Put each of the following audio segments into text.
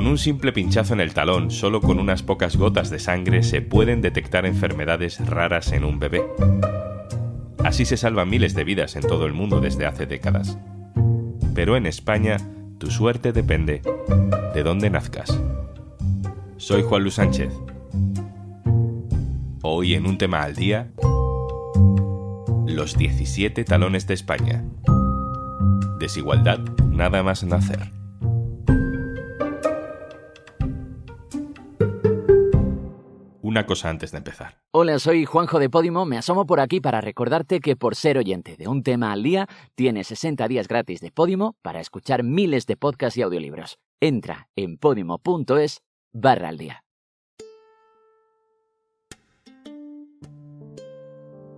Con un simple pinchazo en el talón, solo con unas pocas gotas de sangre, se pueden detectar enfermedades raras en un bebé. Así se salvan miles de vidas en todo el mundo desde hace décadas. Pero en España, tu suerte depende de dónde nazcas. Soy Juan Luis Sánchez. Hoy en un tema al día, los 17 talones de España. Desigualdad nada más nacer. Una cosa antes de empezar. Hola, soy Juanjo de Podimo. Me asomo por aquí para recordarte que por ser oyente de un tema al día, tienes 60 días gratis de Podimo para escuchar miles de podcasts y audiolibros. Entra en podimo.es barra al día.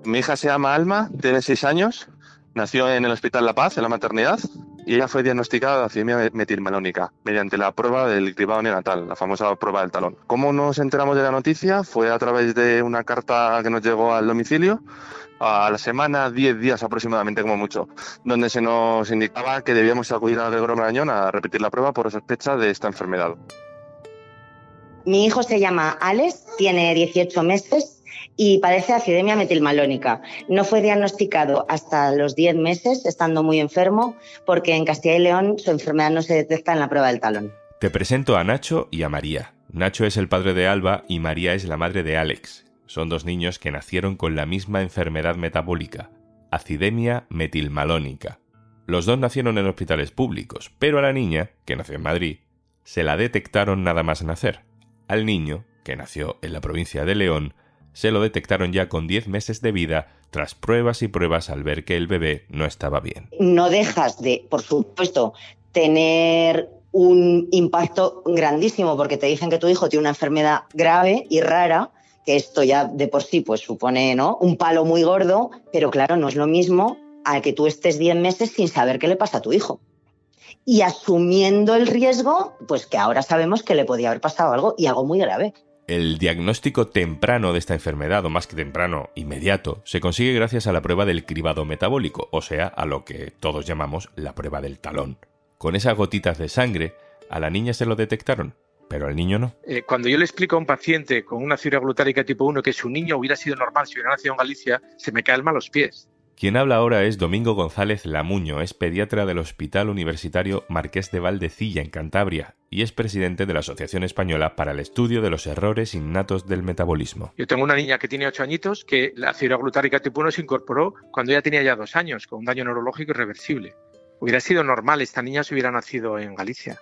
Mi hija se llama Alma, tiene 6 años, nació en el Hospital La Paz, en la maternidad, y ella fue diagnosticada de acidemia metilmalónica mediante la prueba del cribado neonatal, la famosa prueba del talón. ¿Cómo nos enteramos de la noticia? Fue a través de una carta que nos llegó al domicilio a la semana, 10 días aproximadamente como mucho, donde se nos indicaba que debíamos acudir a Gregorio a repetir la prueba por sospecha de esta enfermedad. Mi hijo se llama Alex, tiene 18 meses y padece acidemia metilmalónica. No fue diagnosticado hasta los 10 meses, estando muy enfermo, porque en Castilla y León su enfermedad no se detecta en la prueba del talón. Te presento a Nacho y a María. Nacho es el padre de Alba y María es la madre de Alex. Son dos niños que nacieron con la misma enfermedad metabólica, acidemia metilmalónica. Los dos nacieron en hospitales públicos, pero a la niña, que nació en Madrid, se la detectaron nada más nacer. Al niño, que nació en la provincia de León, se lo detectaron ya con 10 meses de vida tras pruebas y pruebas al ver que el bebé no estaba bien. No dejas de, por supuesto, tener un impacto grandísimo porque te dicen que tu hijo tiene una enfermedad grave y rara, que esto ya de por sí pues supone ¿no? un palo muy gordo, pero claro, no es lo mismo al que tú estés 10 meses sin saber qué le pasa a tu hijo. Y asumiendo el riesgo, pues que ahora sabemos que le podía haber pasado algo y algo muy grave. El diagnóstico temprano de esta enfermedad, o más que temprano, inmediato, se consigue gracias a la prueba del cribado metabólico, o sea, a lo que todos llamamos la prueba del talón. Con esas gotitas de sangre, a la niña se lo detectaron, pero al niño no. Eh, cuando yo le explico a un paciente con una fibra glutárica tipo 1 que su niño hubiera sido normal si hubiera nacido en Galicia, se me caen mal los pies. Quien habla ahora es Domingo González Lamuño, es pediatra del Hospital Universitario Marqués de Valdecilla en Cantabria y es presidente de la Asociación Española para el Estudio de los Errores Innatos del Metabolismo. Yo tengo una niña que tiene 8 añitos que la fibra glutárica tipo 1 se incorporó cuando ella tenía ya 2 años, con un daño neurológico irreversible. Hubiera sido normal, esta niña si hubiera nacido en Galicia.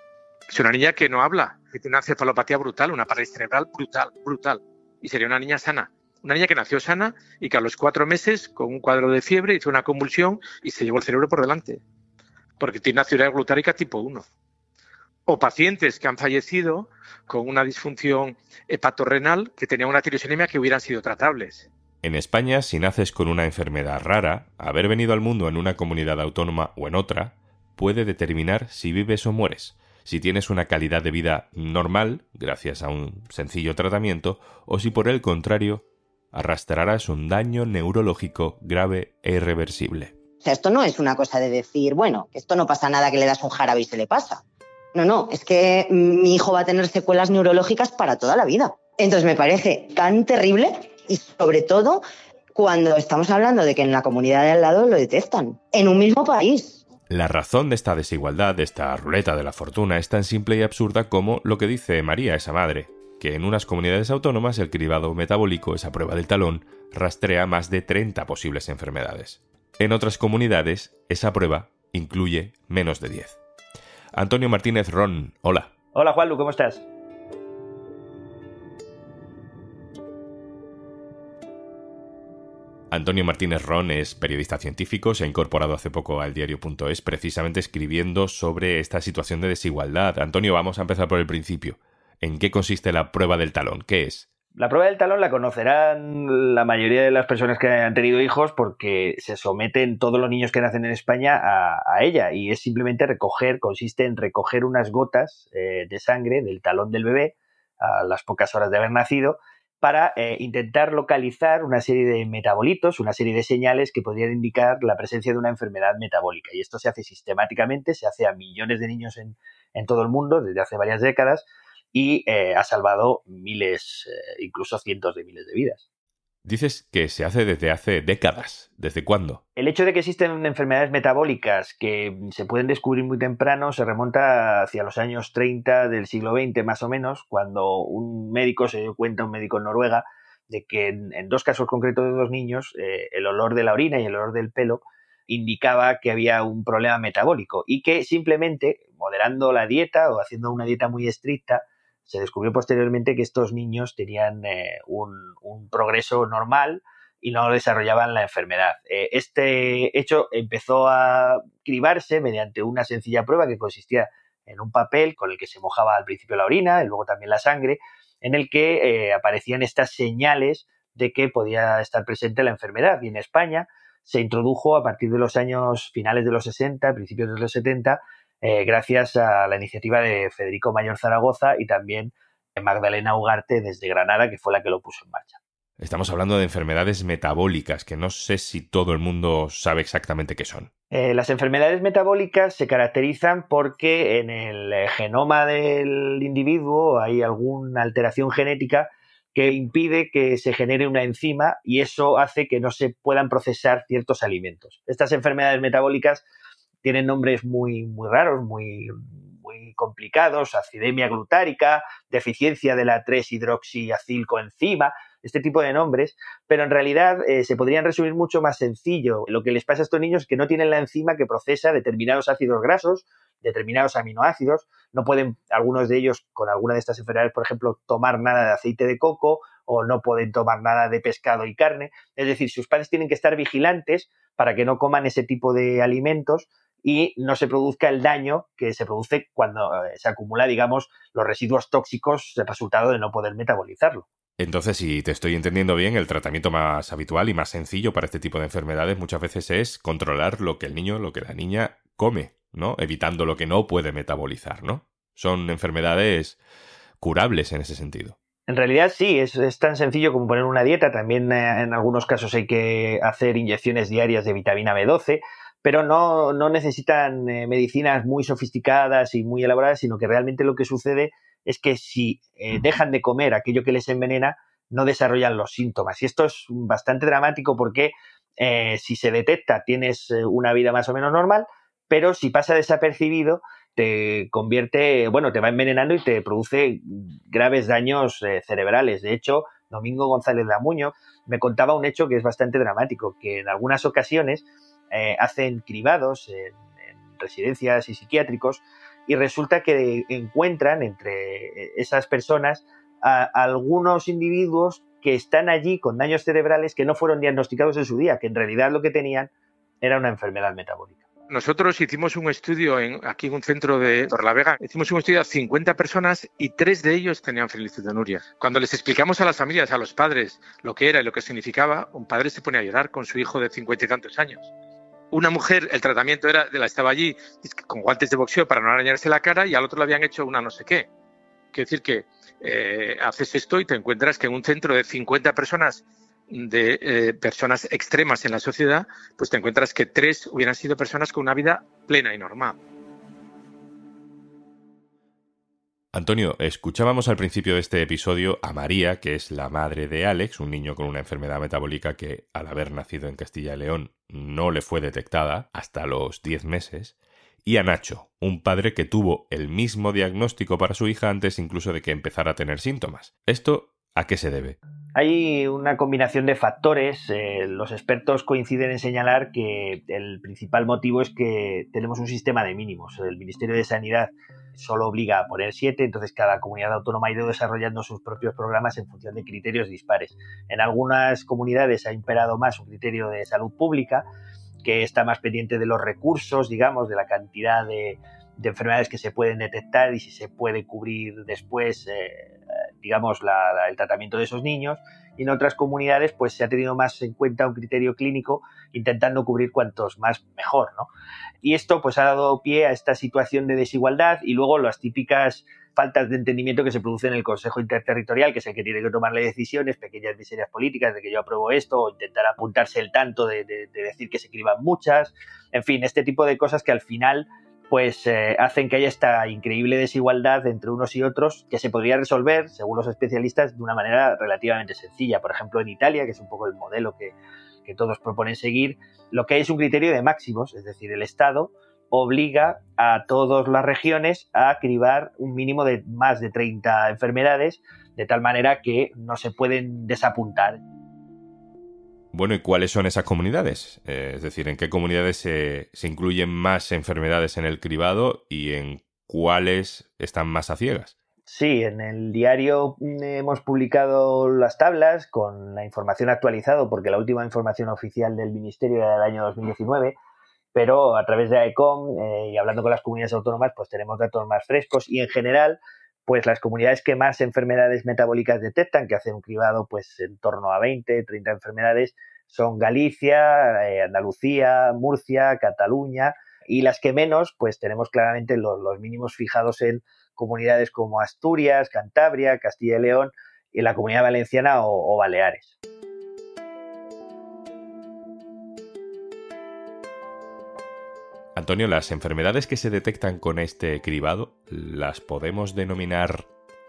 Es una niña que no habla, tiene una cefalopatía brutal, una parálisis cerebral brutal, brutal. Y sería una niña sana una niña que nació sana y que a los cuatro meses, con un cuadro de fiebre, hizo una convulsión y se llevó el cerebro por delante, porque tiene una ciudad glutárica tipo 1. O pacientes que han fallecido con una disfunción hepatorrenal que tenían una tirosinemia que hubieran sido tratables. En España, si naces con una enfermedad rara, haber venido al mundo en una comunidad autónoma o en otra puede determinar si vives o mueres, si tienes una calidad de vida normal, gracias a un sencillo tratamiento, o si por el contrario arrastrarás un daño neurológico grave e irreversible. O sea, esto no es una cosa de decir, bueno, esto no pasa nada que le das un jarabe y se le pasa. No, no, es que mi hijo va a tener secuelas neurológicas para toda la vida. Entonces me parece tan terrible y sobre todo cuando estamos hablando de que en la comunidad de al lado lo detectan, en un mismo país. La razón de esta desigualdad, de esta ruleta de la fortuna, es tan simple y absurda como lo que dice María, esa madre que en unas comunidades autónomas el cribado metabólico, esa prueba del talón, rastrea más de 30 posibles enfermedades. En otras comunidades, esa prueba incluye menos de 10. Antonio Martínez Ron, hola. Hola Juanlu, ¿cómo estás? Antonio Martínez Ron es periodista científico, se ha incorporado hace poco al diario.es precisamente escribiendo sobre esta situación de desigualdad. Antonio, vamos a empezar por el principio. ¿En qué consiste la prueba del talón? ¿Qué es? La prueba del talón la conocerán la mayoría de las personas que han tenido hijos porque se someten todos los niños que nacen en España a, ella y es simplemente recoger, consiste en recoger unas gotas eh, de sangre del talón del bebé a las pocas horas de haber nacido para eh, intentar localizar una serie de metabolitos, una serie de señales que podrían indicar la presencia de una enfermedad metabólica. Y esto se hace sistemáticamente, se hace a millones de niños en, todo el mundo desde hace varias décadas y eh, ha salvado miles, eh, incluso cientos de miles de vidas. Dices que se hace desde hace décadas. ¿Desde cuándo? El hecho de que existen enfermedades metabólicas que se pueden descubrir muy temprano se remonta hacia los años 30 del siglo XX más o menos, cuando un médico se dio cuenta, un médico en Noruega, de que en, dos casos concretos de dos niños, eh, el olor de la orina y el olor del pelo indicaba que había un problema metabólico y que simplemente moderando la dieta o haciendo una dieta muy estricta, se descubrió posteriormente que estos niños tenían eh, un, progreso normal y no desarrollaban la enfermedad. Eh, este hecho empezó a cribarse mediante una sencilla prueba que consistía en un papel con el que se mojaba al principio la orina y luego también la sangre, en el que eh, aparecían estas señales de que podía estar presente la enfermedad. Y en España se introdujo a partir de los años finales de los 60, principios de los 70, eh, gracias a la iniciativa de Federico Mayor Zaragoza y también de Magdalena Ugarte desde Granada, que fue la que lo puso en marcha. Estamos hablando de enfermedades metabólicas, que no sé si todo el mundo sabe exactamente qué son. Eh, las enfermedades metabólicas se caracterizan porque en el eh, genoma del individuo hay alguna alteración genética que impide que se genere una enzima y eso hace que no se puedan procesar ciertos alimentos. Estas enfermedades metabólicas tienen nombres muy, muy raros, muy, muy complicados, acidemia glutárica, deficiencia de la 3-hidroxiacilcoenzima, este tipo de nombres, pero en realidad eh, se podrían resumir mucho más sencillo. Lo que les pasa a estos niños es que no tienen la enzima que procesa determinados ácidos grasos, determinados aminoácidos, no pueden algunos de ellos con alguna de estas enfermedades, por ejemplo, tomar nada de aceite de coco o no pueden tomar nada de pescado y carne. Es decir, sus padres tienen que estar vigilantes para que no coman ese tipo de alimentos y no se produzca el daño que se produce cuando eh, se acumula, digamos, los residuos tóxicos el resultado de no poder metabolizarlo. Entonces, si te estoy entendiendo bien, el tratamiento más habitual y más sencillo para este tipo de enfermedades muchas veces es controlar lo que el niño, lo que la niña come, ¿no? Evitando lo que no puede metabolizar, ¿no? Son enfermedades curables en ese sentido. En realidad sí, es, es, tan sencillo como poner una dieta. También eh, en algunos casos hay que hacer inyecciones diarias de vitamina B12 pero no, no necesitan eh, medicinas muy sofisticadas y muy elaboradas, sino que realmente lo que sucede es que si eh, dejan de comer aquello que les envenena, no desarrollan los síntomas. Y esto es bastante dramático porque eh, si se detecta tienes una vida más o menos normal, pero si pasa desapercibido, te convierte, bueno, te va envenenando y te produce graves daños cerebrales. De hecho, Domingo González Lamuño me contaba un hecho que es bastante dramático, que en algunas ocasiones eh, hacen cribados en, residencias y psiquiátricos y resulta que encuentran entre eh, esas personas a, algunos individuos que están allí con daños cerebrales que no fueron diagnosticados en su día, que en realidad lo que tenían era una enfermedad metabólica. Nosotros hicimos un estudio aquí en un centro de Torlavega, hicimos un estudio a 50 personas y tres de ellos tenían fenilcetonuria. Cuando les explicamos a las familias, a los padres, lo que era y lo que significaba, un padre se pone a llorar con su hijo de cincuenta y tantos años una mujer, el tratamiento era, la estaba allí con guantes de boxeo para no arañarse la cara y al otro le habían hecho una no sé qué. Quiero decir que eh, haces esto y te encuentras que en un centro de 50 personas, de eh, personas extremas en la sociedad, pues te encuentras que tres hubieran sido personas con una vida plena y normal. Antonio, escuchábamos al principio de este episodio a María, que es la madre de Alex, un niño con una enfermedad metabólica que, al haber nacido en Castilla y León, no le fue detectada hasta los 10 meses, y a Nacho, un padre que tuvo el mismo diagnóstico para su hija antes incluso de que empezara a tener síntomas. ¿Esto a qué se debe? Hay una combinación de factores. Eh, los expertos coinciden en señalar que el principal motivo es que tenemos un sistema de mínimos. El Ministerio de Sanidad solo obliga a poner siete, entonces cada comunidad autónoma ha ido desarrollando sus propios programas en función de criterios dispares. En algunas comunidades ha imperado más un criterio de salud pública, que está más pendiente de los recursos, digamos, de la cantidad de, enfermedades que se pueden detectar y si se puede cubrir después eh, digamos, el tratamiento de esos niños y en otras comunidades pues se ha tenido más en cuenta un criterio clínico intentando cubrir cuantos más mejor, ¿no? Y esto pues ha dado pie a esta situación de desigualdad y luego las típicas faltas de entendimiento que se producen en el Consejo Interterritorial, que es el que tiene que tomarle decisiones, pequeñas miserias políticas de que yo apruebo esto o intentar apuntarse el tanto de, de decir que se escriban muchas, en fin, este tipo de cosas que al final pues eh, hacen que haya esta increíble desigualdad entre unos y otros que se podría resolver, según los especialistas, de una manera relativamente sencilla. Por ejemplo, en Italia, que es un poco el modelo que, todos proponen seguir, lo que hay es un criterio de máximos, es decir, el Estado obliga a todas las regiones a cribar un mínimo de más de 30 enfermedades, de tal manera que no se pueden desapuntar. Bueno, ¿y cuáles son esas comunidades? Eh, es decir, ¿en qué comunidades se, incluyen más enfermedades en el cribado y en cuáles están más a ciegas? Sí, en el diario mm, hemos publicado las tablas con la información actualizada, porque la última información oficial del Ministerio era del año 2019, pero a través de AECOM eh, y hablando con las comunidades autónomas, pues tenemos datos más frescos y en general pues las comunidades que más enfermedades metabólicas detectan, que hacen un cribado pues en torno a 20, 30 enfermedades, son Galicia, eh, Andalucía, Murcia, Cataluña, y las que menos, pues tenemos claramente los, mínimos fijados en comunidades como Asturias, Cantabria, Castilla y León, y la comunidad valenciana o Baleares. Antonio, las enfermedades que se detectan con este cribado, ¿las podemos denominar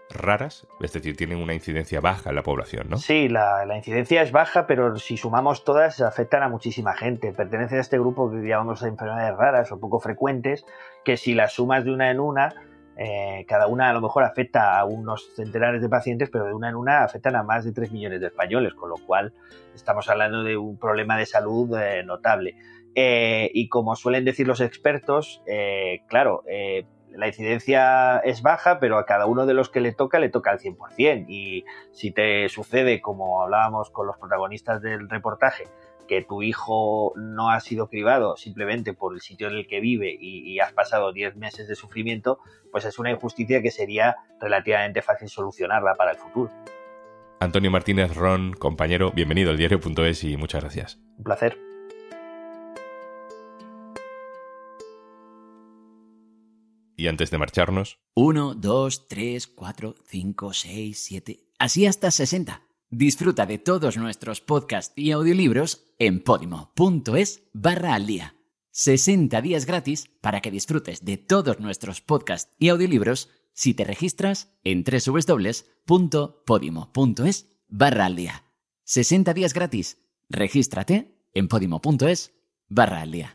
raras? Es decir, tienen una incidencia baja en la población, ¿no? Sí, la, incidencia es baja, pero si sumamos todas, afectan a muchísima gente. Pertenecen a este grupo que llamamos enfermedades raras o poco frecuentes, que si las sumas de una en una, eh, cada una a lo mejor afecta a unos centenares de pacientes, pero de una en una afectan a más de 3 millones de españoles, con lo cual estamos hablando de un problema de salud eh, notable. Eh, y como suelen decir los expertos, eh, claro, eh, la incidencia es baja, pero a cada uno de los que le toca le toca al 100%. Y si te sucede, como hablábamos con los protagonistas del reportaje, que tu hijo no ha sido cribado simplemente por el sitio en el que vive y, y has pasado 10 meses de sufrimiento, pues es una injusticia que sería relativamente fácil solucionarla para el futuro. Antonio Martínez Ron, compañero, bienvenido al diario.es y muchas gracias. Un placer. Y antes de marcharnos... 1, 2, 3, 4, 5, 6, 7... Así hasta 60. Disfruta de todos nuestros podcasts y audiolibros en podimo.es barra al día. 60 días gratis para que disfrutes de todos nuestros podcasts y audiolibros si te registras en www.podimo.es barra al día. 60 días gratis. Regístrate en podimo.es barra al día.